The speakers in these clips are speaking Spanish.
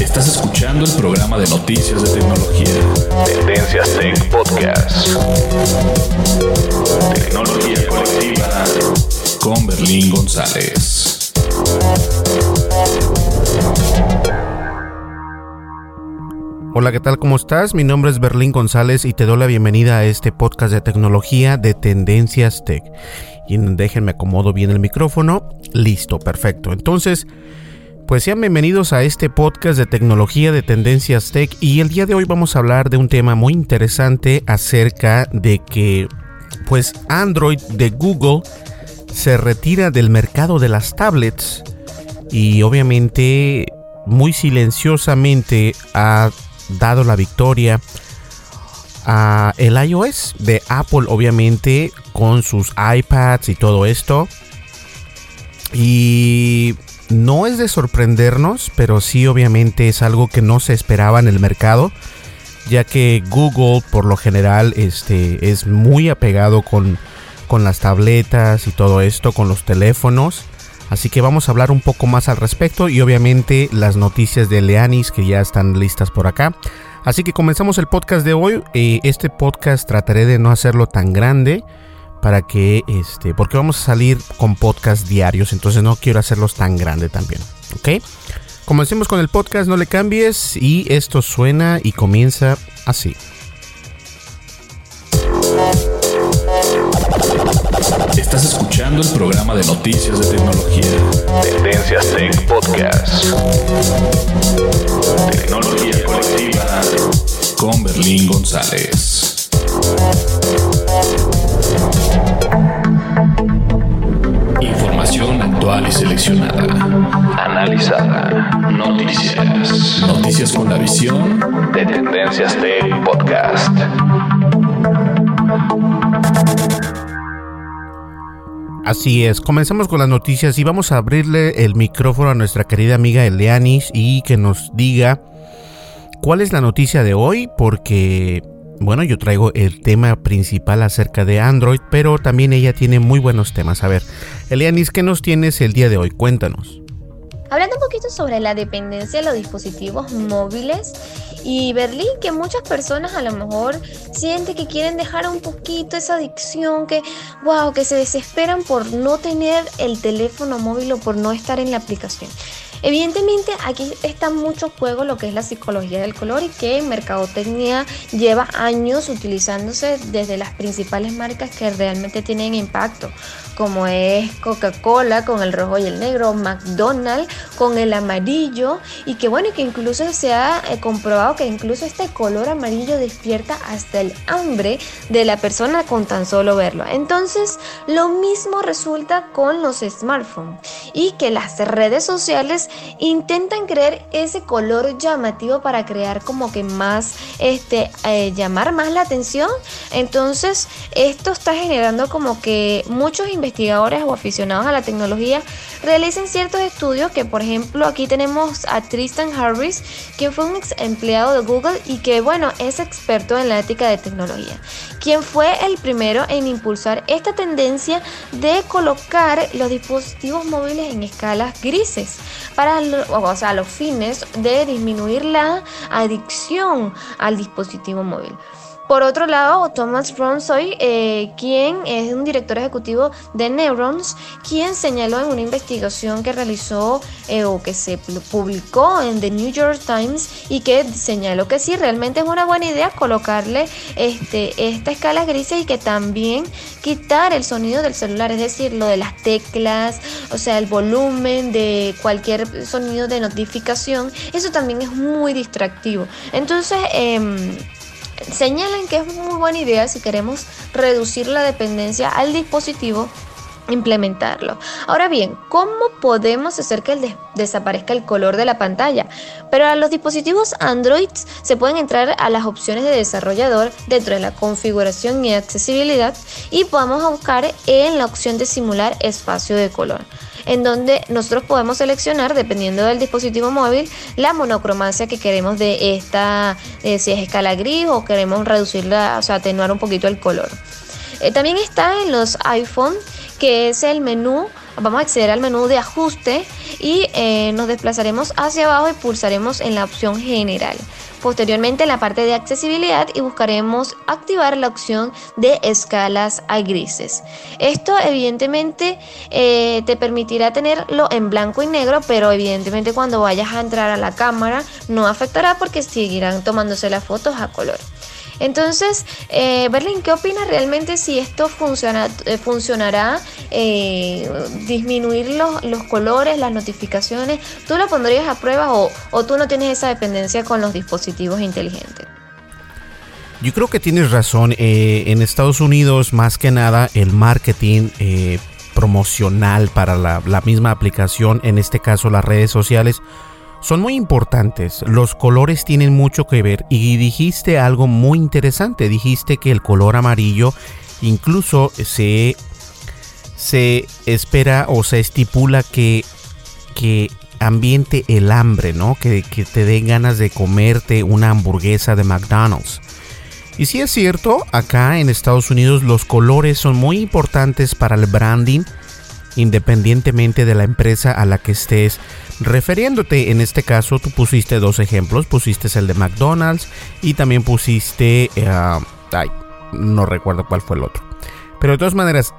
Estás escuchando el programa de noticias de tecnología. Tendencias Tech Podcast. Tecnología colectiva con Berlín González. Hola, ¿qué tal? ¿Cómo estás? Mi nombre es Berlín González y te doy la bienvenida a este podcast de tecnología de Tendencias Tech. Y déjenme acomodo bien el micrófono. Listo, perfecto. Entonces, pues sean bienvenidos a este podcast de tecnología de Tendencias Tech y el día de hoy vamos a hablar de un tema muy interesante acerca de que pues Android de Google se retira del mercado de las tablets y obviamente muy silenciosamente ha dado la victoria a el iOS de Apple obviamente con sus iPads y todo esto. Y no es de sorprendernos pero sí obviamente es algo que no se esperaba en el mercado ya que Google por lo general este es muy apegado con, con las tabletas y todo esto con los teléfonos Así que vamos a hablar un poco más al respecto y obviamente las noticias de Leanis que ya están listas por acá. Así que comenzamos el podcast de hoy. Eh, este podcast trataré de no hacerlo tan grande para que este porque vamos a salir con podcast diarios, entonces no quiero hacerlos tan grande también, ¿ok? Comencemos con el podcast, no le cambies y esto suena y comienza así. Estás escuchando el programa de noticias de tecnología. Tendencias Tech Podcast. Tecnología colectiva con Berlín González. Y seleccionada. Analizada. Noticias. Noticias con la visión de Tendencias Tech Podcast. Así es, comenzamos con las noticias y vamos a abrirle el micrófono a nuestra querida amiga Elianis y que nos diga cuál es la noticia de hoy, porque, bueno, yo traigo el tema principal acerca de Android, pero también ella tiene muy buenos temas. A ver, Elianis, ¿qué nos tienes el día de hoy? Cuéntanos. Hablando un poquito sobre la dependencia de los dispositivos móviles y Berlín, que muchas personas a lo mejor sienten que quieren dejar un poquito esa adicción, que wow, que se desesperan por no tener el teléfono móvil o por no estar en la aplicación. Evidentemente aquí está mucho juego lo que es la psicología del color y que Mercadotecnia lleva años utilizándose desde las principales marcas que realmente tienen impacto, como es Coca-Cola con el rojo y el negro, McDonald's con el amarillo y que bueno, que incluso se ha eh, comprobado comprobado que incluso este color amarillo despierta hasta el hambre de la persona con tan solo verlo. Entonces, lo mismo resulta con los smartphones y que las redes sociales intentan crear ese color llamativo para crear como que más, este, eh, llamar más la atención. Entonces, esto está generando como que muchos investigadores o aficionados a la tecnología realicen ciertos estudios que, por ejemplo, aquí tenemos a Tristan Harris, quien fue un ex empleado de Google y que, bueno, es experto en la ética de tecnología, quien fue el primero en impulsar esta tendencia de colocar los dispositivos móviles en escalas grises para o sea, los fines de disminuir la adicción al dispositivo móvil. Por otro lado, Thomas Ronsoy, eh, quien es un director ejecutivo de Neurons, quien señaló en una investigación que realizó eh, o que se publicó en The New York Times y que señaló que sí, realmente es una buena idea colocarle este, esta escala gris y que también quitar el sonido del celular, es decir, lo de las teclas, o sea, el volumen de cualquier sonido de notificación, eso también es muy distractivo. Entonces, eh, señalan que es muy buena idea si queremos reducir la dependencia al dispositivo implementarlo. Ahora bien, ¿cómo podemos hacer que desaparezca el color de la pantalla? Pero a los dispositivos Android se pueden entrar a las opciones de desarrollador dentro de la configuración y accesibilidad y podemos buscar en la opción de simular espacio de color en donde nosotros podemos seleccionar, dependiendo del dispositivo móvil, la monocromacia que queremos de esta, eh, si es escala gris o queremos reducirla, o sea, atenuar un poquito el color. Eh, también está en los iPhone, que es el menú vamos a acceder al menú de ajuste y eh, nos desplazaremos hacia abajo y pulsaremos en la opción general. Posteriormente en la parte de accesibilidad y buscaremos activar la opción de escalas a grises. Esto evidentemente eh, te permitirá tenerlo en blanco y negro, pero evidentemente cuando vayas a entrar a la cámara no afectará porque seguirán tomándose las fotos a color. Entonces, eh, Berlín, ¿qué opinas realmente si esto eh, funcionará? Eh, disminuir los, colores, las notificaciones. ¿Tú lo pondrías a prueba o, o tú no tienes esa dependencia con los dispositivos inteligentes? Yo creo que tienes razón. en Estados Unidos, más que nada, el marketing promocional para la, misma aplicación, en este caso las redes sociales, son muy importantes. Los colores tienen mucho que ver y dijiste algo muy interesante. Dijiste que el color amarillo incluso se, se espera o se estipula que, que ambiente el hambre, ¿no? Que, que te den ganas de comerte una hamburguesa de McDonald's. Y si es cierto, acá en Estados Unidos los colores son muy importantes para el branding independientemente de la empresa a la que estés refiriéndote. En este caso, tú pusiste dos ejemplos: pusiste el de McDonald's y también pusiste. Eh, ay, no recuerdo cuál fue el otro. Pero de todas maneras,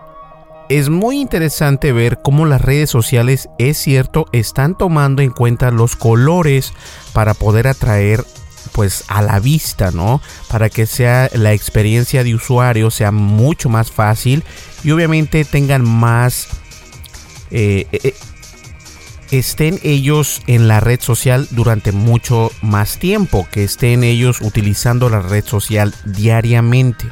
es muy interesante ver cómo las redes sociales, es cierto, están tomando en cuenta los colores para poder atraer pues a la vista, ¿no? Para que sea la experiencia de usuario sea mucho más fácil y obviamente tengan más eh, eh, estén ellos en la red social durante mucho más tiempo, que estén ellos utilizando la red social diariamente.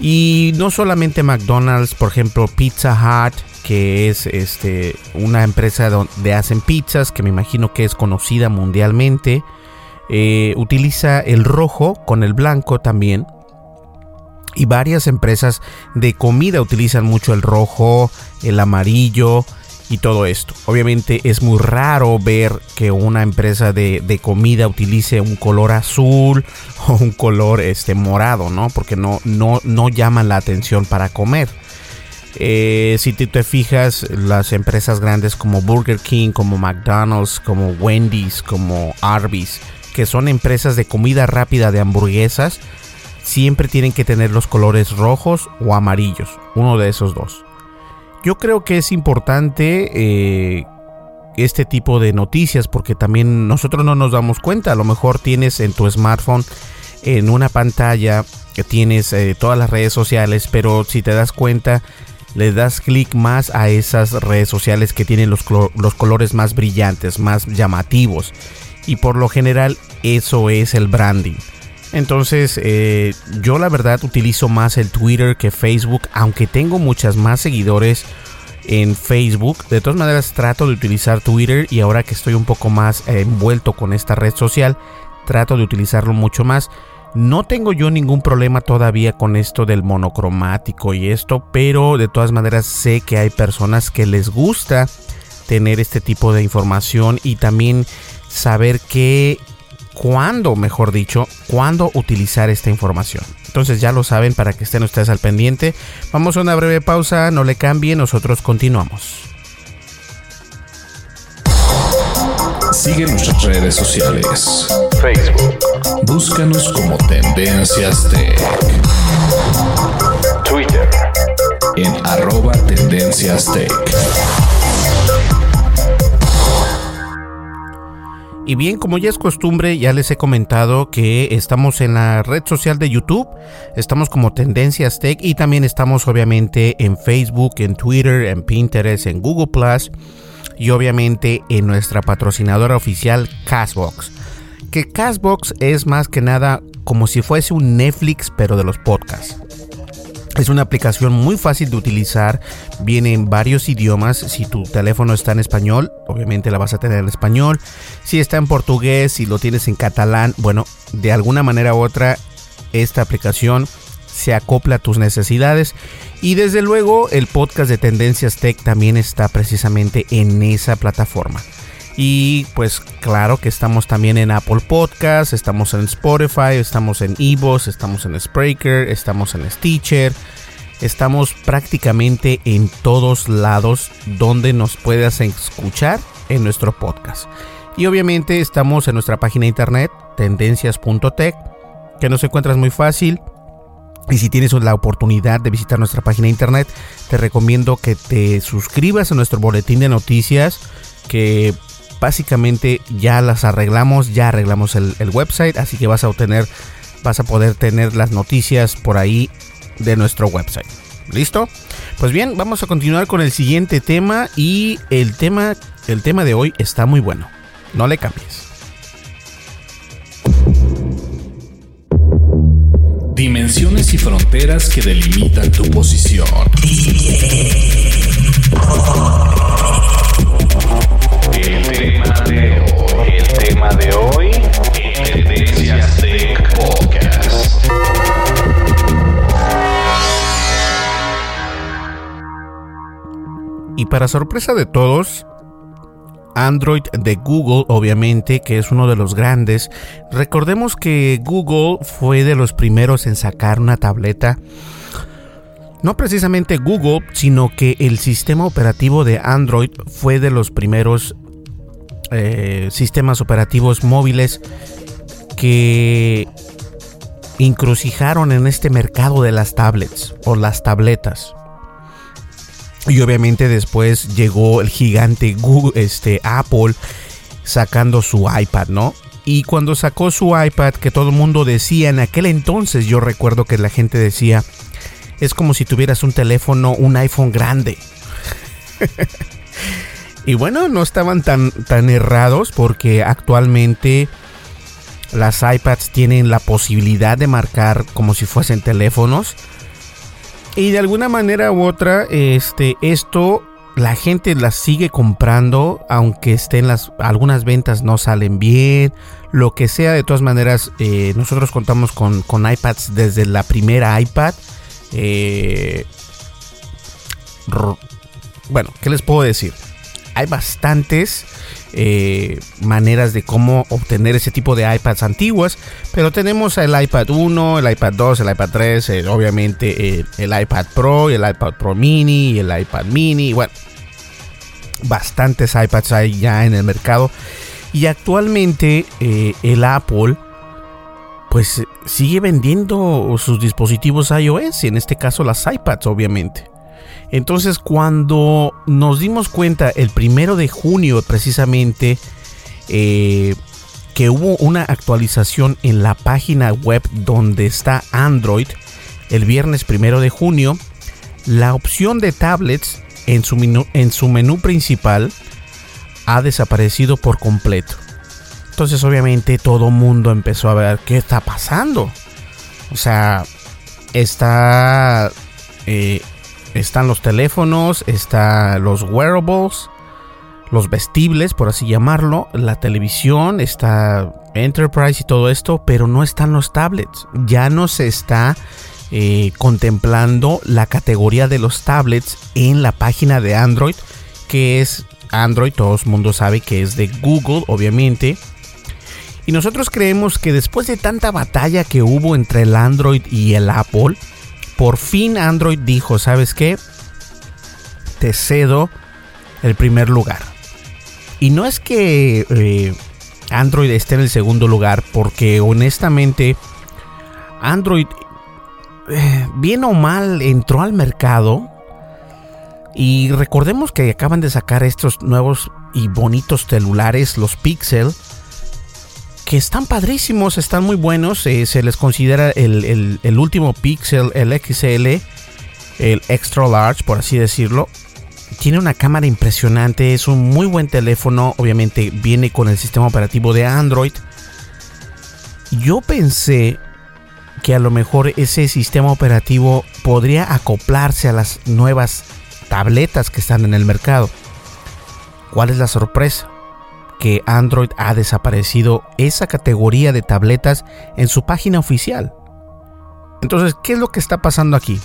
Y no solamente McDonald's, por ejemplo, Pizza Hut, que es este, una empresa donde hacen pizzas, que me imagino que es conocida mundialmente, eh, utiliza el rojo con el blanco también y varias empresas de comida utilizan mucho el rojo, el amarillo y todo esto. Obviamente es muy raro ver que una empresa de, comida utilice un color azul o un color este, morado, ¿no? Porque no, no, no llaman la atención para comer. Eh, si te, te fijas, las empresas grandes como Burger King, como McDonald's, como Wendy's, como Arby's, que son empresas de comida rápida de hamburguesas, siempre tienen que tener los colores rojos o amarillos, uno de esos dos. Yo creo que es importante eh, este tipo de noticias porque también nosotros no nos damos cuenta. A lo mejor tienes en tu smartphone, en una pantalla, que tienes eh, todas las redes sociales, pero si te das cuenta, le das clic más a esas redes sociales que tienen los, los colores más brillantes, más llamativos y por lo general eso es el branding. Entonces, eh, yo la verdad utilizo más el Twitter que Facebook, aunque tengo muchas más seguidores en Facebook. De todas maneras, trato de utilizar Twitter y ahora que estoy un poco más envuelto con esta red social, trato de utilizarlo mucho más. No tengo yo ningún problema todavía con esto del monocromático y esto, pero de todas maneras sé que hay personas que les gusta tener este tipo de información y también saber qué cuándo, mejor dicho, cuándo utilizar esta información. Entonces ya lo saben para que estén ustedes al pendiente. Vamos a una breve pausa, no le cambien, nosotros continuamos. Sigue nuestras redes sociales. Facebook. Búscanos como Tendencias Tech. Twitter. En arroba Tendencias Tech. Y bien, como ya es costumbre, ya les he comentado que estamos en la red social de YouTube, estamos como Tendencias Tech y también estamos obviamente en Facebook, en Twitter, en Pinterest, en Google Plus y obviamente en nuestra patrocinadora oficial Castbox. Que Castbox es más que nada como si fuese un Netflix pero de los podcasts. Es una aplicación muy fácil de utilizar, viene en varios idiomas. Si tu teléfono está en español, obviamente la vas a tener en español. Si está en portugués, si lo tienes en catalán, bueno, de alguna manera u otra, esta aplicación se acopla a tus necesidades. Y desde luego, el podcast de Tendencias Tech también está precisamente en esa plataforma. Y pues claro que estamos también en Apple Podcasts, estamos en Spotify, estamos en Evox, estamos en Spreaker, estamos en Stitcher. Estamos prácticamente en todos lados donde nos puedas escuchar en nuestro podcast. Y obviamente estamos en nuestra página de internet, tendencias.tech, que nos encuentras muy fácil. Y si tienes la oportunidad de visitar nuestra página de internet, te recomiendo que te suscribas a nuestro boletín de noticias, que básicamente ya las arreglamos, ya arreglamos el, website, así que vas a obtener, vas a poder tener las noticias por ahí de nuestro website. ¿Listo? Pues bien, vamos a continuar con el siguiente tema y el tema, el tema de hoy está muy bueno. No le cambies. Dimensiones y fronteras que delimitan tu posición. El tema de hoy. Y para sorpresa de todos, Android de Google, obviamente, que es uno de los grandes. Recordemos que Google fue de los primeros en sacar una tableta. No precisamente Google, sino que el sistema operativo de Android fue de los primeros eh, sistemas operativos móviles que incrucijaron en este mercado de las tablets o las tabletas. Y obviamente después llegó el gigante Google, este, Apple sacando su iPad, ¿no? Y cuando sacó su iPad, que todo el mundo decía en aquel entonces, yo recuerdo que la gente decía, es como si tuvieras un teléfono, un iPhone grande. y bueno, no estaban tan, tan errados porque actualmente las iPads tienen la posibilidad de marcar como si fuesen teléfonos y de alguna manera u otra, este, esto la gente las sigue comprando, aunque estén las algunas ventas no salen bien, lo que sea. De todas maneras, eh, nosotros contamos con, con, iPads desde la primera iPad. Eh, bueno, ¿qué les puedo decir? Hay bastantes eh, maneras de cómo obtener ese tipo de iPads antiguas. Pero tenemos el iPad 1, el iPad 2, el iPad 3, eh, obviamente eh, el iPad Pro, el iPad Pro Mini el iPad Mini. Bueno, bastantes iPads hay ya en el mercado. Y actualmente el Apple pues sigue vendiendo sus dispositivos iOS, y en este caso las iPads obviamente. Entonces cuando nos dimos cuenta el primero de junio precisamente eh, que hubo una actualización en la página web donde está Android el viernes primero de junio, la opción de tablets en su menú, en su menú principal ha desaparecido por completo. Entonces obviamente todo mundo empezó a ver qué está pasando. O sea, está... Eh, están los teléfonos, están los wearables, los vestibles, por así llamarlo, la televisión, está Enterprise y todo esto, pero no están los tablets. Ya no se está eh, contemplando la categoría de los tablets en la página de Android, que es Android, todo el mundo sabe que es de Google, obviamente. Y nosotros creemos que después de tanta batalla que hubo entre el Android y el Apple, por fin Android dijo, ¿sabes qué? Te cedo el primer lugar. Y no es que eh, Android esté en el segundo lugar, porque honestamente Android eh, bien o mal entró al mercado y recordemos que acaban de sacar estos nuevos y bonitos celulares, los Pixel, que están padrísimos, están muy buenos. Eh, se les considera el, el, último Pixel, el XL, el Extra Large, por así decirlo. Tiene una cámara impresionante, es un muy buen teléfono. Obviamente viene con el sistema operativo de Android. Yo pensé que a lo mejor ese sistema operativo podría acoplarse a las nuevas tabletas que están en el mercado. ¿Cuál es la sorpresa? Que Android ha desaparecido esa categoría de tabletas en su página oficial. Entonces, ¿qué es lo que está pasando aquí?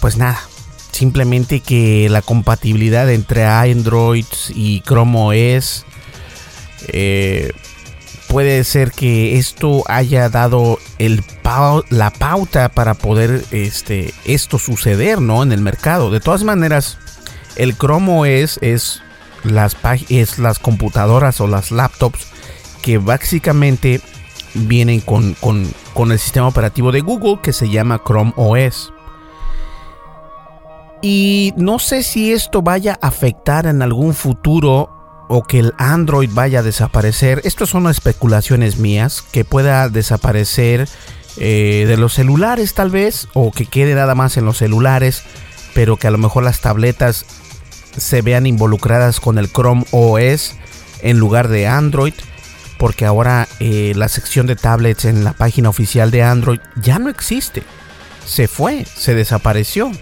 Pues nada, simplemente que la compatibilidad entre Android y Chrome OS eh, puede ser que esto haya dado la pauta para poder este, esto suceder ¿no? en el mercado. De todas maneras, el Chrome OS es las, es las computadoras o las laptops que básicamente vienen con, con, con el sistema operativo de Google que se llama Chrome OS. Y no sé si esto vaya a afectar en algún futuro o que el Android vaya a desaparecer. Estas son especulaciones mías, que pueda desaparecer eh, de los celulares tal vez, o que quede nada más en los celulares, pero que a lo mejor las tabletas se vean involucradas con el Chrome OS en lugar de Android, porque ahora eh, la sección de tablets en la página oficial de Android ya no existe. Se fue, se desapareció.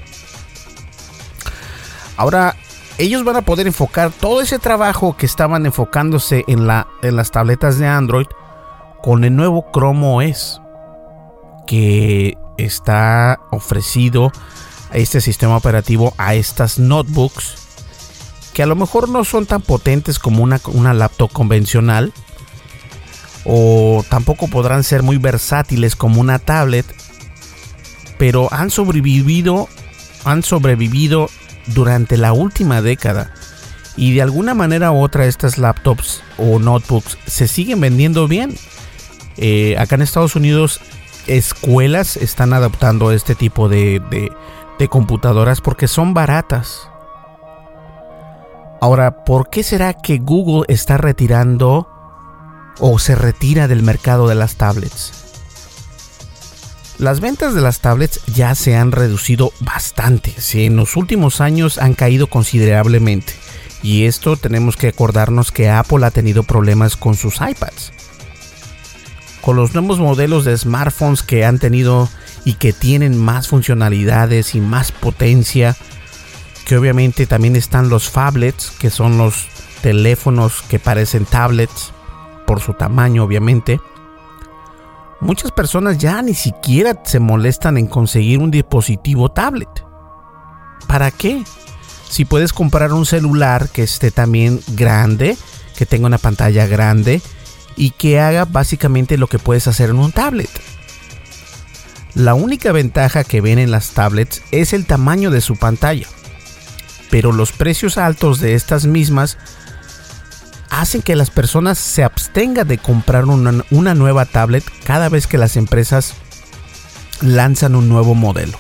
Ahora ellos van a poder enfocar todo ese trabajo que estaban enfocándose en, en las tabletas de Android con el nuevo Chrome OS que está ofrecido este sistema operativo a estas notebooks que a lo mejor no son tan potentes como una, una laptop convencional o tampoco podrán ser muy versátiles como una tablet pero han sobrevivido han sobrevivido durante la última década. Y de alguna manera u otra estas laptops o notebooks se siguen vendiendo bien. Eh, acá en Estados Unidos escuelas están adaptando este tipo de, de computadoras porque son baratas. Ahora, ¿por qué será que Google está retirando o se retira del mercado de las tablets? Las ventas de las tablets ya se han reducido bastante, en los últimos años han caído considerablemente. Y esto tenemos que acordarnos que Apple ha tenido problemas con sus iPads. Con los nuevos modelos de smartphones que han tenido y que tienen más funcionalidades y más potencia, que obviamente también están los phablets, que son los teléfonos que parecen tablets, por su tamaño obviamente muchas personas ya ni siquiera se molestan en conseguir un dispositivo tablet. ¿Para qué? Si puedes comprar un celular que esté también grande, que tenga una pantalla grande y que haga básicamente lo que puedes hacer en un tablet. La única ventaja que ven en las tablets es el tamaño de su pantalla, pero los precios altos de estas mismas hacen que las personas se abstengan de comprar una, nueva tablet cada vez que las empresas lanzan un nuevo modelo.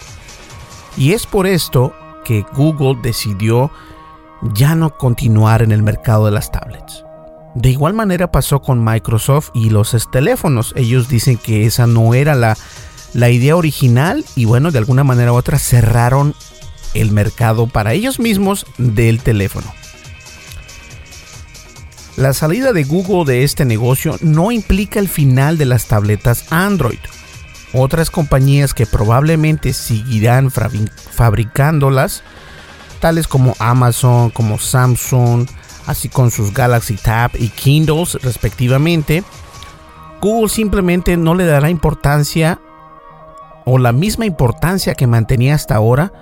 Y es por esto que Google decidió ya no continuar en el mercado de las tablets. De igual manera pasó con Microsoft y los teléfonos. Ellos dicen que esa no era la, la idea original y bueno, de alguna manera u otra cerraron el mercado para ellos mismos del teléfono. La salida de Google de este negocio no implica el final de las tabletas Android. Otras compañías que probablemente seguirán fabricándolas, tales como Amazon, como Samsung, así con sus Galaxy Tab y Kindles respectivamente, Google simplemente no le dará importancia o la misma importancia que mantenía hasta ahora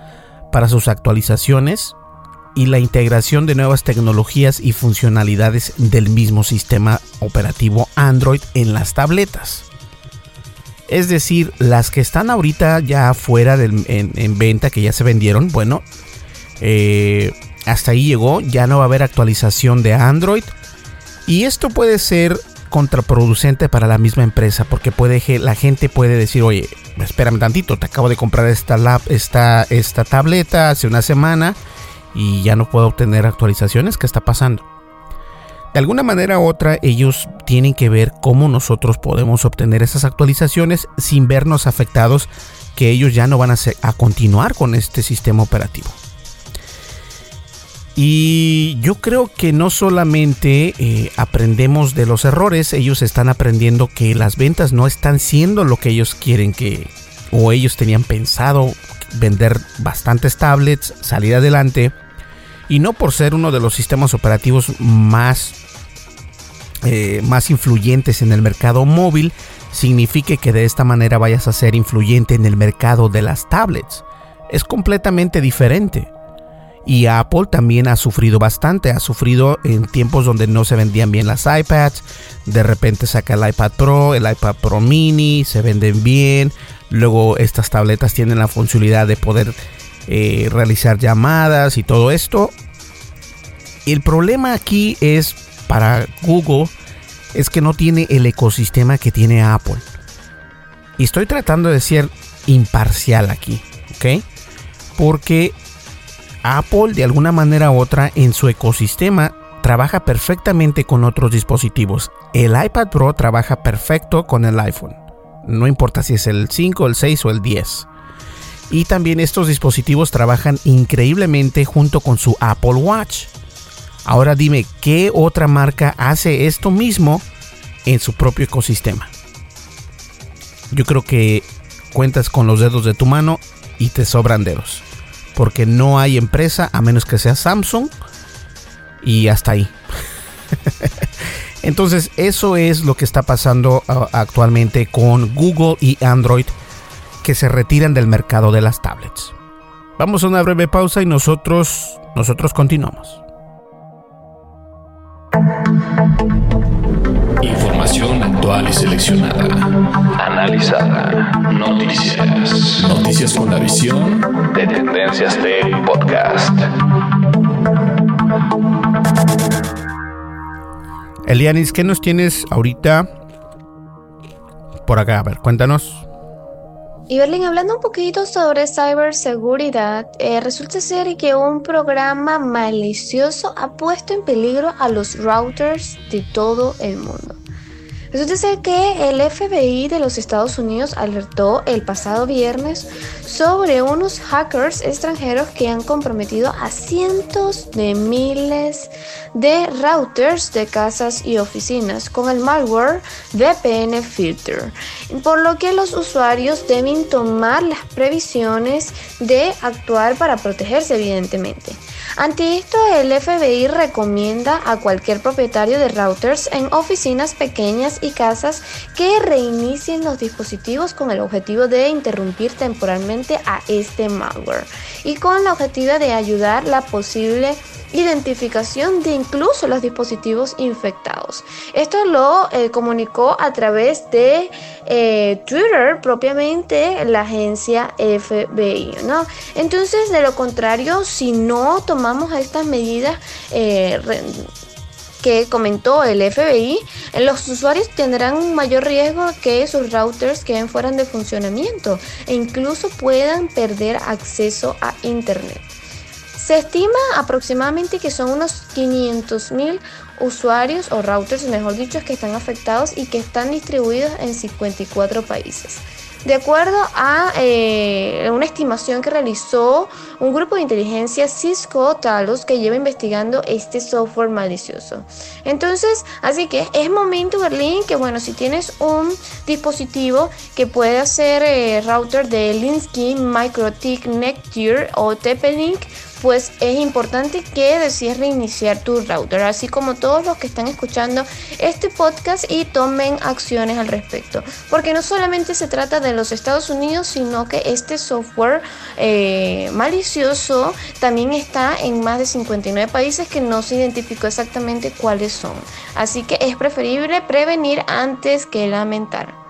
para sus actualizaciones y la integración de nuevas tecnologías y funcionalidades del mismo sistema operativo Android en las tabletas. Es decir, las que están ahorita ya fuera en, venta, que ya se vendieron, bueno, eh, hasta ahí llegó, ya no va a haber actualización de Android. Y esto puede ser contraproducente para la misma empresa, porque puede, la gente puede decir, oye, espérame tantito, te acabo de comprar esta, lab, esta, esta tableta hace una semana y ya no puedo obtener actualizaciones. ¿Qué está pasando? De alguna manera u otra, ellos tienen que ver cómo nosotros podemos obtener esas actualizaciones sin vernos afectados que ellos ya no van a, a continuar con este sistema operativo. Y yo creo que no solamente eh, aprendemos de los errores, ellos están aprendiendo que las ventas no están siendo lo que ellos quieren que, o ellos tenían pensado vender bastantes tablets, salir adelante, y no por ser uno de los sistemas operativos más, eh, más influyentes en el mercado móvil, signifique que de esta manera vayas a ser influyente en el mercado de las tablets. Es completamente diferente. Y Apple también ha sufrido bastante, ha sufrido en tiempos donde no se vendían bien las iPads, de repente saca el iPad Pro, el iPad Pro Mini, se venden bien, luego estas tabletas tienen la funcionalidad de poder eh, realizar llamadas y todo esto. El problema aquí es para Google es que no tiene el ecosistema que tiene Apple. Y estoy tratando de ser imparcial aquí, ¿ok? Porque Apple de alguna manera u otra en su ecosistema trabaja perfectamente con otros dispositivos. El iPad Pro trabaja perfecto con el iPhone. No importa si es el 5, el 6 o el 10. Y también estos dispositivos trabajan increíblemente junto con su Apple Watch. Ahora dime, ¿qué otra marca hace esto mismo en su propio ecosistema? Yo creo que cuentas con los dedos de tu mano y te sobran dedos porque no hay empresa a menos que sea Samsung y hasta ahí. Entonces eso es lo que está pasando actualmente con Google y Android que se retiran del mercado de las tablets. Vamos a una breve pausa y nosotros nosotros continuamos. Actual y seleccionada. Analizada. Noticias. Noticias con la visión de Tendencias Tech Podcast. Elianis, ¿qué nos tienes ahorita por acá? A ver, cuéntanos. Y Berlín, hablando un poquito sobre ciberseguridad, eh, resulta ser que un programa malicioso ha puesto en peligro a los routers de todo el mundo. Resulta ser que el FBI de los Estados Unidos alertó el pasado viernes sobre unos hackers extranjeros que han comprometido a cientos de miles de routers de casas y oficinas con el malware VPN Filter, por lo que los usuarios deben tomar las previsiones de actuar para protegerse evidentemente. Ante esto, el FBI recomienda a cualquier propietario de routers en oficinas pequeñas y casas que reinicien los dispositivos con el objetivo de interrumpir temporalmente a este malware y con el objetivo de ayudar la posible identificación de incluso los dispositivos infectados. Esto lo eh, comunicó a través de eh, Twitter propiamente la agencia FBI. ¿no? Entonces, de lo contrario, si no tomamos estas medidas, eh, que comentó el FBI, los usuarios tendrán un mayor riesgo que sus routers queden fuera de funcionamiento e incluso puedan perder acceso a Internet. Se estima aproximadamente que son unos 500.000 usuarios o routers, mejor dicho, que están afectados y que están distribuidos en 54 países. De acuerdo a eh, una estimación que realizó un grupo de inteligencia Cisco Talos que lleva investigando este software malicioso. Entonces, así que es momento, Berlín, que bueno, si tienes un dispositivo que puede ser eh, router de Linsky, MikroTik, Nectar o TP-Link, pues es importante que decidas reiniciar tu router, así como todos los que están escuchando este podcast y tomen acciones al respecto. Porque no solamente se trata de los Estados Unidos, sino que este software eh, malicioso también está en más de 59 países que no se identificó exactamente cuáles son. Así que es preferible prevenir antes que lamentar.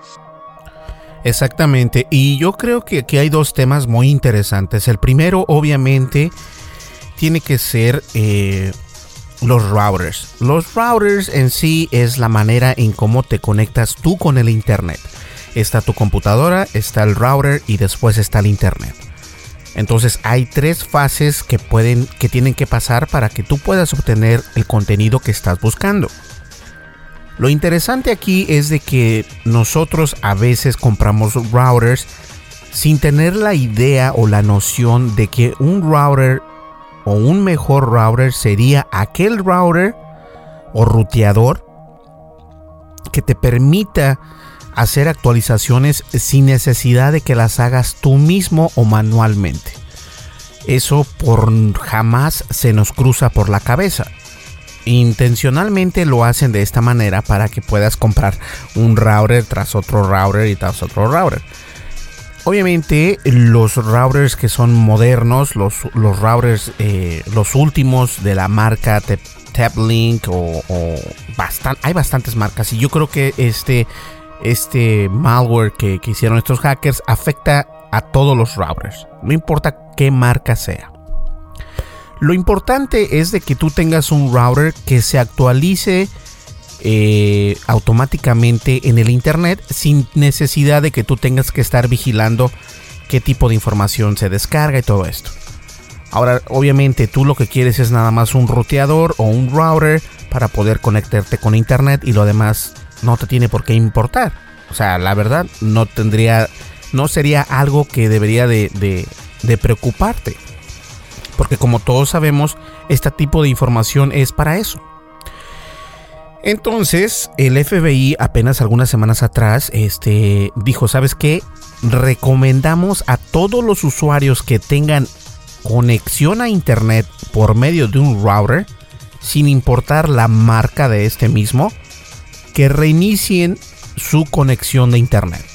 Exactamente, y yo creo que aquí hay dos temas muy interesantes. El primero, obviamente, tiene que ser eh, los routers. Los routers en sí es la manera en cómo te conectas tú con el internet. Está tu computadora, está el router y después está el internet. Entonces hay tres fases que pueden que tienen que pasar para que tú puedas obtener el contenido que estás buscando. Lo interesante aquí es de que nosotros a veces compramos routers sin tener la idea o la noción de que un router o un mejor router sería aquel router o ruteador que te permita hacer actualizaciones sin necesidad de que las hagas tú mismo o manualmente. Eso por jamás se nos cruza por la cabeza. Intencionalmente lo hacen de esta manera para que puedas comprar un router tras otro router y tras otro router. Obviamente los routers que son modernos, los, routers, eh, los últimos de la marca TapLink o, o hay bastantes marcas y yo creo que este, este malware que, que hicieron estos hackers afecta a todos los routers, no importa qué marca sea. Lo importante es de que tú tengas un router que se actualice eh, automáticamente en el internet sin necesidad de que tú tengas que estar vigilando qué tipo de información se descarga y todo esto. Ahora, obviamente, tú lo que quieres es nada más un ruteador o un router para poder conectarte con internet y lo demás no te tiene por qué importar. O sea, la verdad, no tendría, no sería algo que debería de, de preocuparte. Porque como todos sabemos, este tipo de información es para eso entonces, el FBI apenas algunas semanas atrás este, dijo, ¿sabes qué? Recomendamos a todos los usuarios que tengan conexión a Internet por medio de un router, sin importar la marca de este mismo, que reinicien su conexión de Internet.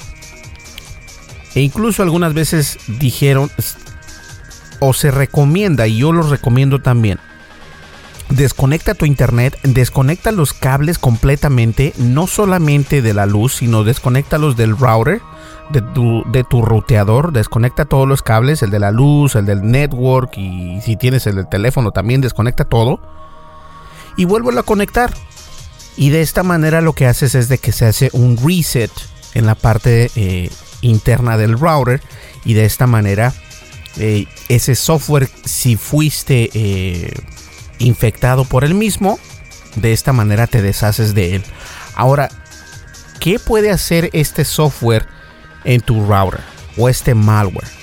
E incluso algunas veces dijeron, o se recomienda, y yo los recomiendo también, desconecta tu internet, desconecta los cables completamente, no solamente de la luz, sino desconectalos del router, de tu, de tu desconecta todos los cables, el de la luz, el del network y si tienes el del teléfono también desconecta todo y vuélvelo a conectar. Y de esta manera lo que haces es de que se hace un reset en la parte eh, interna del router y de esta manera eh, ese software si fuiste eh, infectado por el mismo, de esta manera te deshaces de él. Ahora, ¿qué puede hacer este software en tu router o este malware?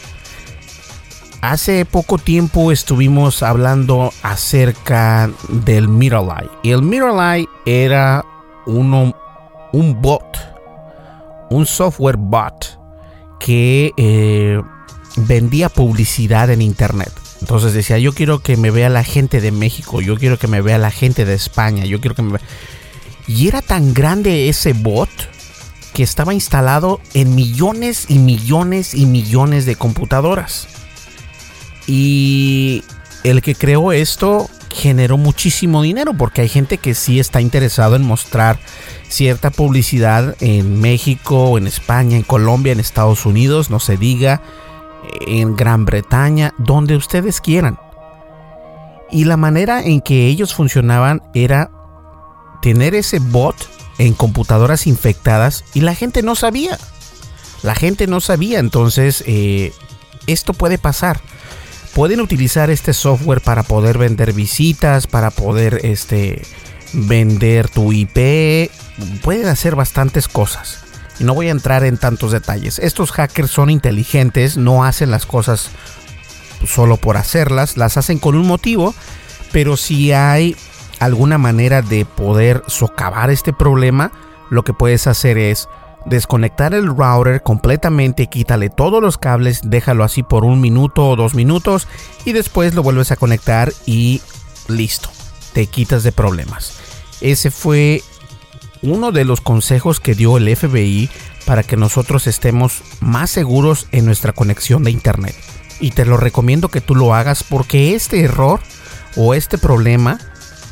Hace poco tiempo estuvimos hablando acerca del Mirrorlight. Y el Mirrorlight era uno, un bot, un software bot que eh, vendía publicidad en internet. Entonces decía, yo quiero que me vea la gente de México, yo quiero que me vea la gente de España, yo quiero que me vea... Y era tan grande ese bot que estaba instalado en millones y millones y millones de computadoras. Y el que creó esto generó muchísimo dinero porque hay gente que sí está interesado en mostrar cierta publicidad en México, en España, en Colombia, en Estados Unidos, no se diga en Gran Bretaña, donde ustedes quieran. Y la manera en que ellos funcionaban era tener ese bot en computadoras infectadas y la gente no sabía. La gente no sabía, entonces eh, esto puede pasar. Pueden utilizar este software para poder vender visitas, para poder este, vender tu IP. Pueden hacer bastantes cosas. Y no voy a entrar en tantos detalles. Estos hackers son inteligentes, no hacen las cosas solo por hacerlas, las hacen con un motivo, pero si hay alguna manera de poder socavar este problema, lo que puedes hacer es desconectar el router completamente, quítale todos los cables, déjalo así por un minuto o dos minutos y después lo vuelves a conectar y listo, te quitas de problemas. Ese fue uno de los consejos que dio el FBI para que nosotros estemos más seguros en nuestra conexión de internet. Y te lo recomiendo que tú lo hagas porque este error o este problema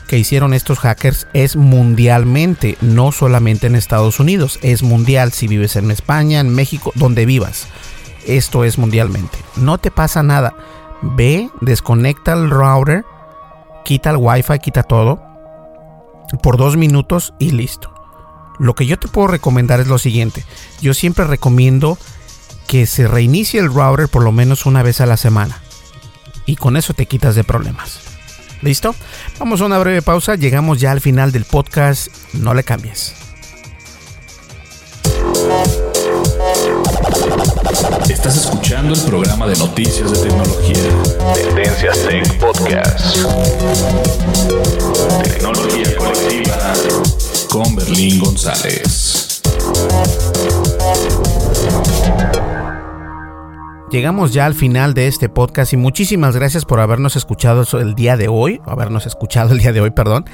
que hicieron estos hackers es mundialmente, no solamente en Estados Unidos, es mundial si vives en España, en México, donde vivas. Esto es mundialmente. No te pasa nada. Ve, desconecta el router, quita el wifi, quita todo por dos minutos y listo. Lo que yo te puedo recomendar es lo siguiente. Yo siempre recomiendo que se reinicie el router por lo menos una vez a la semana. Y con eso te quitas de problemas. ¿Listo? Vamos a una breve pausa. Llegamos ya al final del podcast. No le cambies. Estás escuchando el programa de noticias de tecnología. Tendencias Tech Podcast. Tecnología colectiva con Berlín González. Llegamos ya al final de este podcast y muchísimas gracias por habernos escuchado el día de hoy, habernos escuchado el día de hoy, perdón.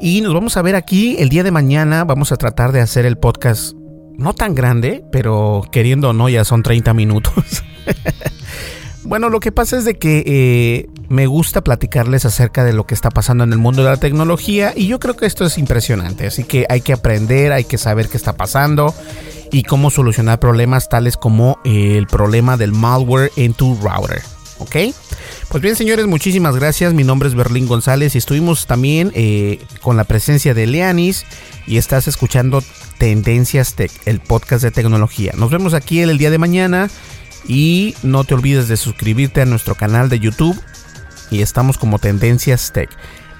Y nos vamos a ver aquí el día de mañana. Vamos a tratar de hacer el podcast no tan grande, pero queriendo o no, ya son 30 minutos. bueno, lo que pasa es de que eh, me gusta platicarles acerca de lo que está pasando en el mundo de la tecnología y yo creo que esto es impresionante, así que hay que aprender, hay que saber qué está pasando y cómo solucionar problemas tales como eh, el problema del malware en tu router. ¿Ok? Pues bien, señores, muchísimas gracias. Mi nombre es Berlín González y estuvimos también eh, con la presencia de Leanis y estás escuchando Tendencias Tech, el podcast de tecnología. Nos vemos aquí el día de mañana y no te olvides de suscribirte a nuestro canal de YouTube y estamos como Tendencias Tech.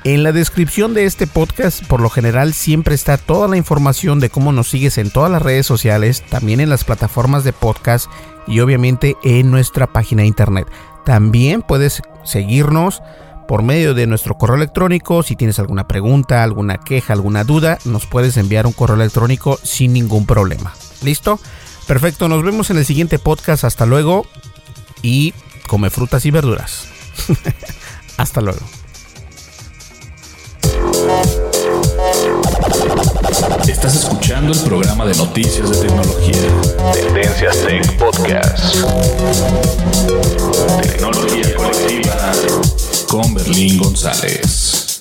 En la descripción de este podcast, por lo general, siempre está toda la información de cómo nos sigues en todas las redes sociales, también en las plataformas de podcast y obviamente en nuestra página de internet. También puedes seguirnos por medio de nuestro correo electrónico. Si tienes alguna pregunta, alguna queja, alguna duda, nos puedes enviar un correo electrónico sin ningún problema. ¿Listo? Perfecto, nos vemos en el siguiente podcast. Hasta luego y come frutas y verduras. Hasta luego. Estás escuchando el programa de noticias de tecnología. Tendencias Tech Podcast. Tecnología colectiva con Berlín González.